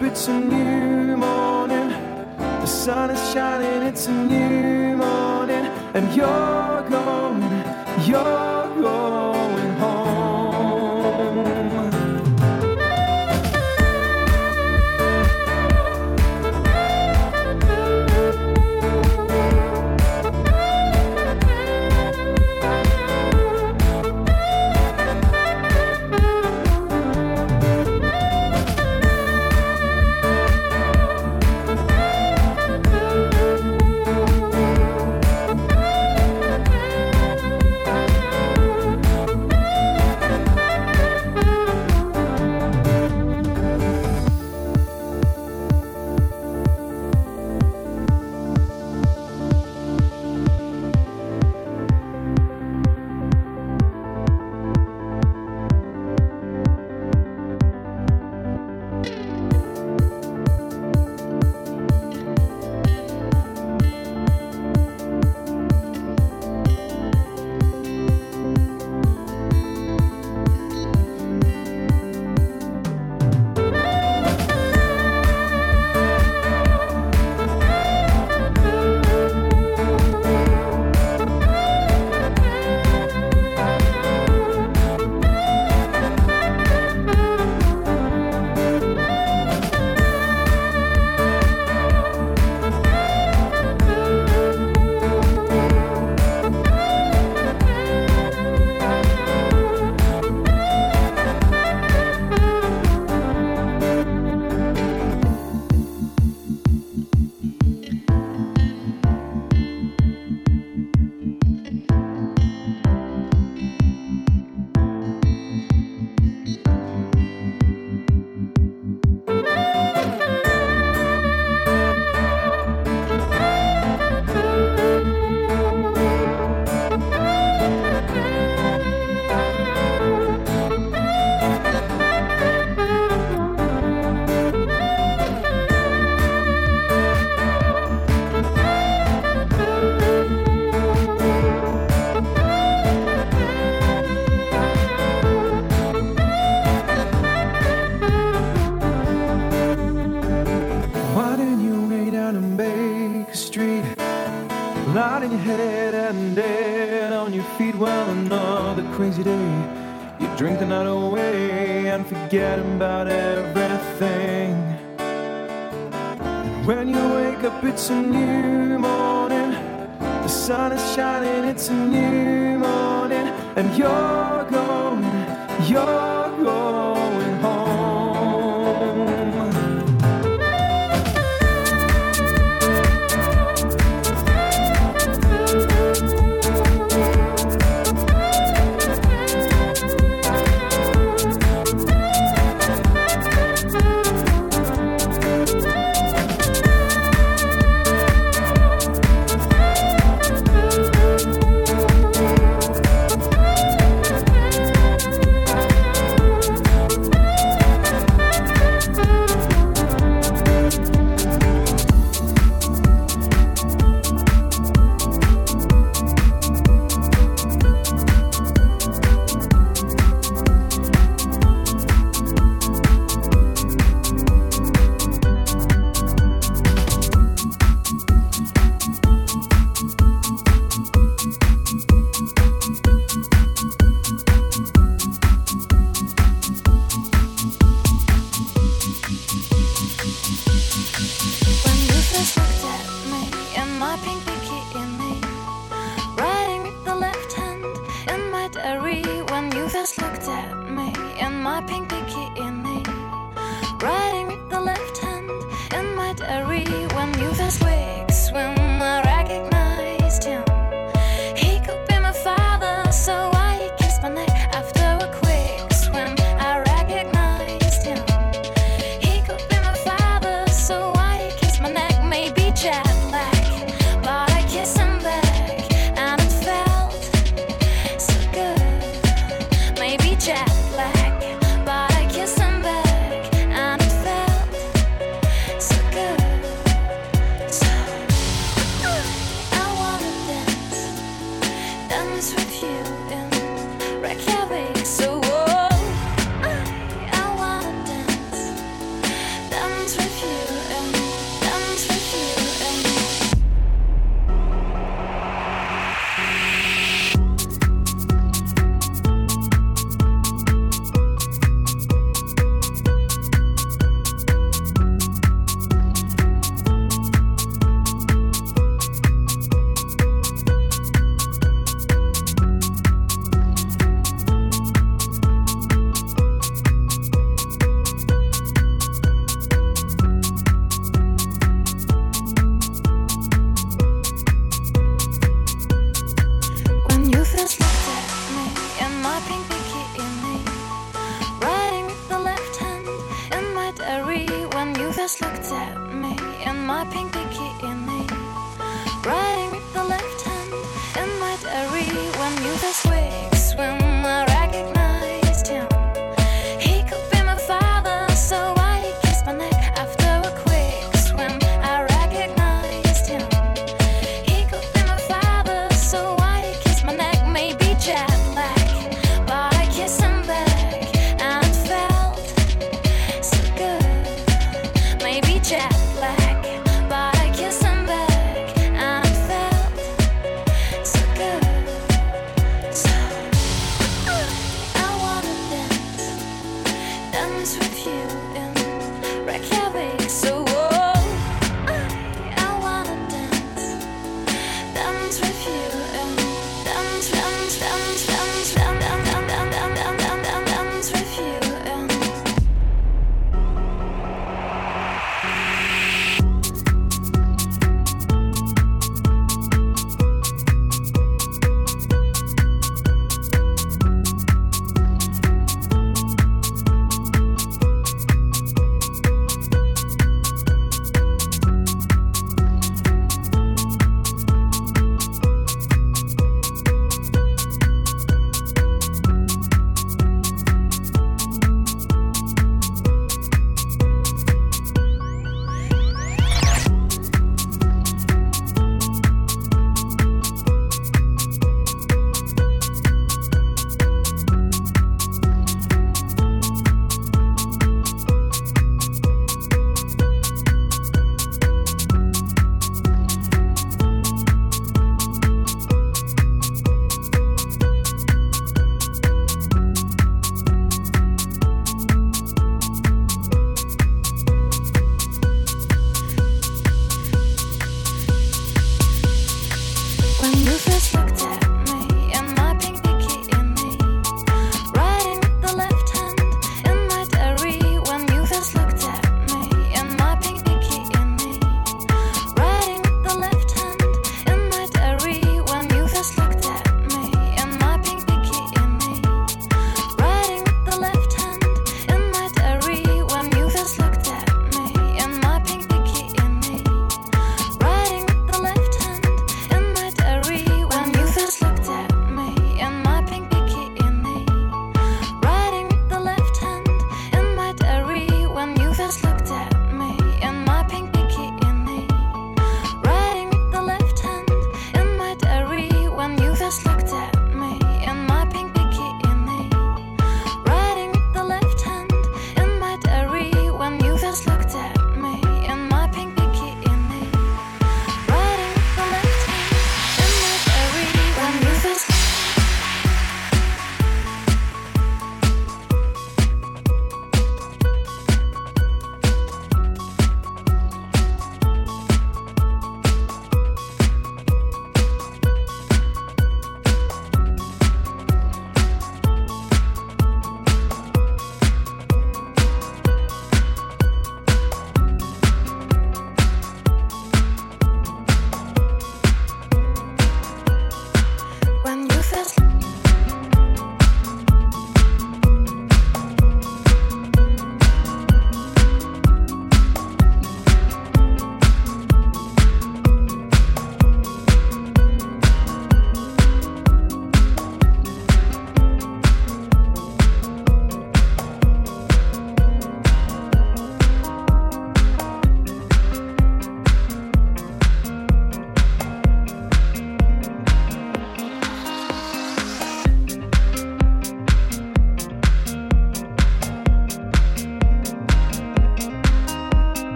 It's a new morning. The sun is shining. It's a new morning. And you're going. You're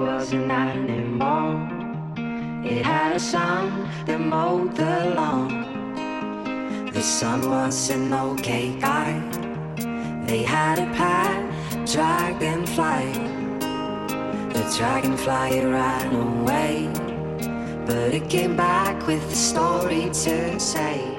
was not anymore. It had a son that mowed the lawn. The sun was an okay guy. They had a pet dragonfly. The dragonfly ran away, but it came back with a story to say.